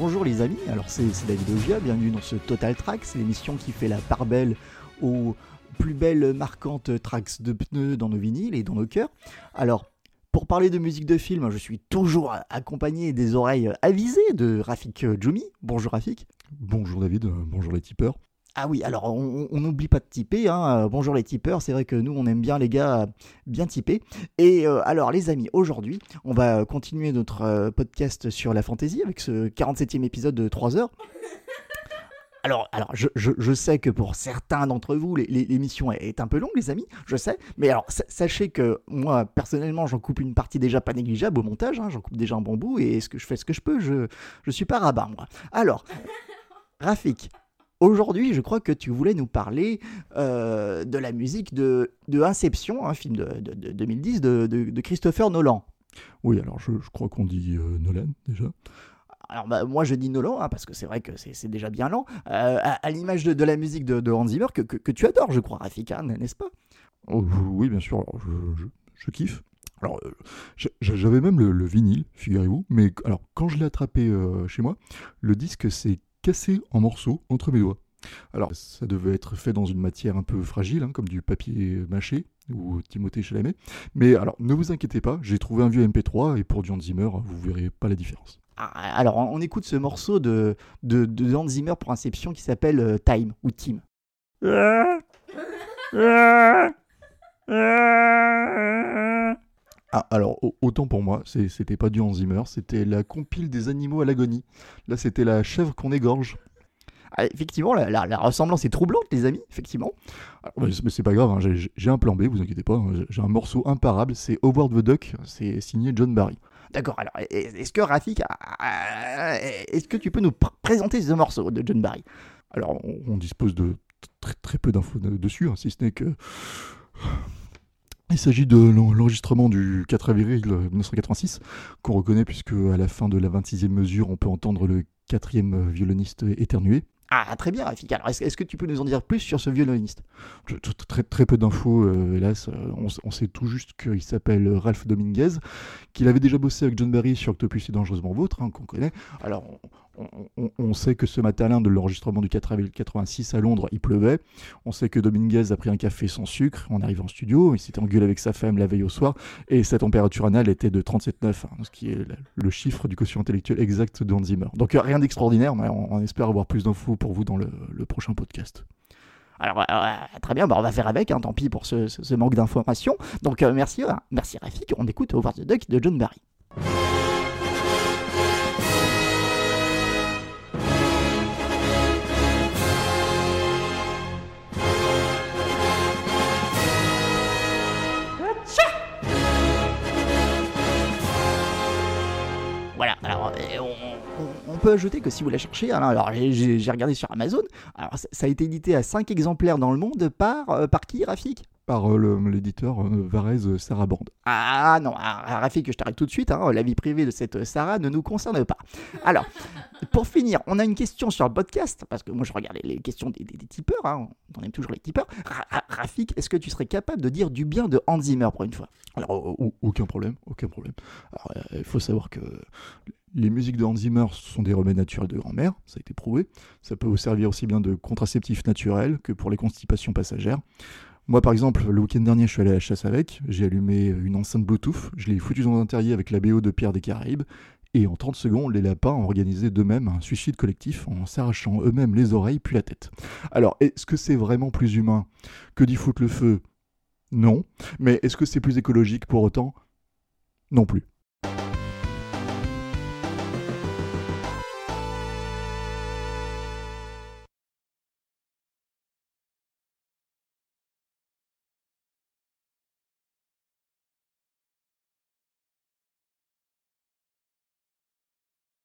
bonjour les amis, alors c'est David Ogia, bienvenue dans ce Total Track, c'est l'émission qui fait la part belle aux plus belles marquantes tracks de pneus dans nos vinyles et dans nos cœurs. Alors, pour parler de musique de film, je suis toujours accompagné des oreilles avisées de Rafik Djoumi. Bonjour Rafik. Bonjour David, bonjour les tipeurs. Ah oui, alors on n'oublie pas de typer. Hein. Bonjour les tipeurs, c'est vrai que nous on aime bien les gars bien typés. Et euh, alors les amis, aujourd'hui on va continuer notre euh, podcast sur la fantasy avec ce 47e épisode de 3 heures. Alors, alors je, sais que pour certains d'entre vous, l'émission est un peu longue, les amis, je sais. Mais alors, sachez que moi, personnellement, j'en coupe une partie déjà pas négligeable au montage. Hein. j'en coupe déjà un bon bout et ce que je fais ce que je peux, je, je suis pas rabat, moi. Alors, Rafik, Aujourd'hui, je crois que tu voulais nous parler euh, de la musique de, de Inception, un film de, 2010 de, Christopher Nolan. Oui, alors je, crois qu'on dit euh, Nolan déjà. Alors bah, moi je dis Nolan, hein, parce que c'est vrai que c'est déjà bien lent, euh, à, l'image de, la musique de, Hans Zimmer, que, que, tu adores, je crois, Rafika, n'est-ce pas? Oh, Oui, bien sûr, alors, je, kiffe. Alors, j'avais même le, vinyle, figurez-vous, mais alors quand je l'ai attrapé chez moi, le disque c'est cassé en morceaux entre mes doigts. Alors, ça devait être fait dans une matière un peu fragile, hein, comme du papier mâché ou Timothée Chalamet. Mais alors, ne vous inquiétez pas, j'ai trouvé un vieux MP3 et pour du Hans Zimmer, vous verrez pas la différence. Ah, alors, on écoute ce morceau de, de, de Hans Zimmer pour Inception qui s'appelle euh, Time ou Team. Ah, alors, autant pour moi, c'était pas du Hans Zimmer, c'était la compile des animaux à l'agonie. Là, c'était la chèvre qu'on égorge. Ah, effectivement, la, ressemblance est troublante, les amis, effectivement. mais c'est pas grave, hein, j'ai un plan B, vous inquiétez pas. Hein, j'ai un morceau imparable, c'est Howard the Duck, c'est signé John Barry. D'accord, alors est-ce que Rafik, est-ce que tu peux nous présenter ce morceau de John Barry? Alors, on, dispose de très, très peu d'infos dessus, hein, si ce n'est que il s'agit de l'enregistrement du 4 avril 1986, qu'on reconnaît puisque à la fin de la 26e mesure, on peut entendre le quatrième violoniste éternuer. Ah, très bien, Rafik. Alors, est-ce, que tu peux nous en dire plus sur ce violoniste? Très, très peu d'infos, euh, hélas. On, sait tout juste qu'il s'appelle Ralph Dominguez, qu'il avait déjà bossé avec John Barry sur Octopus et Dangereusement Vôtre, hein, qu'on connaît. Alors, on, sait que ce matin-là de l'enregistrement du 4 avril 86 à Londres, il pleuvait. On sait que Dominguez a pris un café sans sucre en arrivant en studio. Il s'était engueulé avec sa femme la veille au soir. Et sa température anale était de 37,9, hein, ce qui est le chiffre du quotient intellectuel exact de. Donc rien d'extraordinaire, mais on, espère avoir plus d'infos pour vous dans le, prochain podcast. Alors, euh, très bien, bah, on va faire avec, hein, tant pis pour ce, manque d'informations. Donc, euh, merci, euh, merci Rafik. On écoute Over the Duck de John Barry. Voilà, alors on, peut ajouter que si vous la cherchez, alors, j'ai regardé sur Amazon, alors ça, a été édité à 5 exemplaires dans le monde par, euh, par qui, Rafik? Par euh, l'éditeur euh, Varese Sarabande. Ah non, ah, Rafik, je t'arrête tout de suite, hein, la vie privée de cette Sarah ne nous concerne pas. Alors, pour finir, on a une question sur le podcast, parce que moi je regardais les questions des, tipeurs, hein, on aime toujours les tipeurs. Rafik, est-ce que tu serais capable de dire du bien de Hans Zimmer pour une fois? Alors, aucun problème, aucun problème. il faut savoir que les musiques de Hans Zimmer sont des remèdes naturels de grand-mère, ça a été prouvé. Ça peut vous servir aussi bien de contraceptif naturel que pour les constipations passagères. Moi, par exemple, le week-end dernier, je suis allé à la chasse avec. J'ai allumé une enceinte Bluetooth. Je l'ai foutu dans un terrier avec la BO de Pierre des Caraïbes. Et en 30 secondes, les lapins ont organisé d'eux-mêmes un suicide collectif en s'arrachant eux-mêmes les oreilles puis la tête. Alors, est-ce que c'est vraiment plus humain que d'y foutre le feu? Non. Mais est-ce que c'est plus écologique pour autant? Non plus.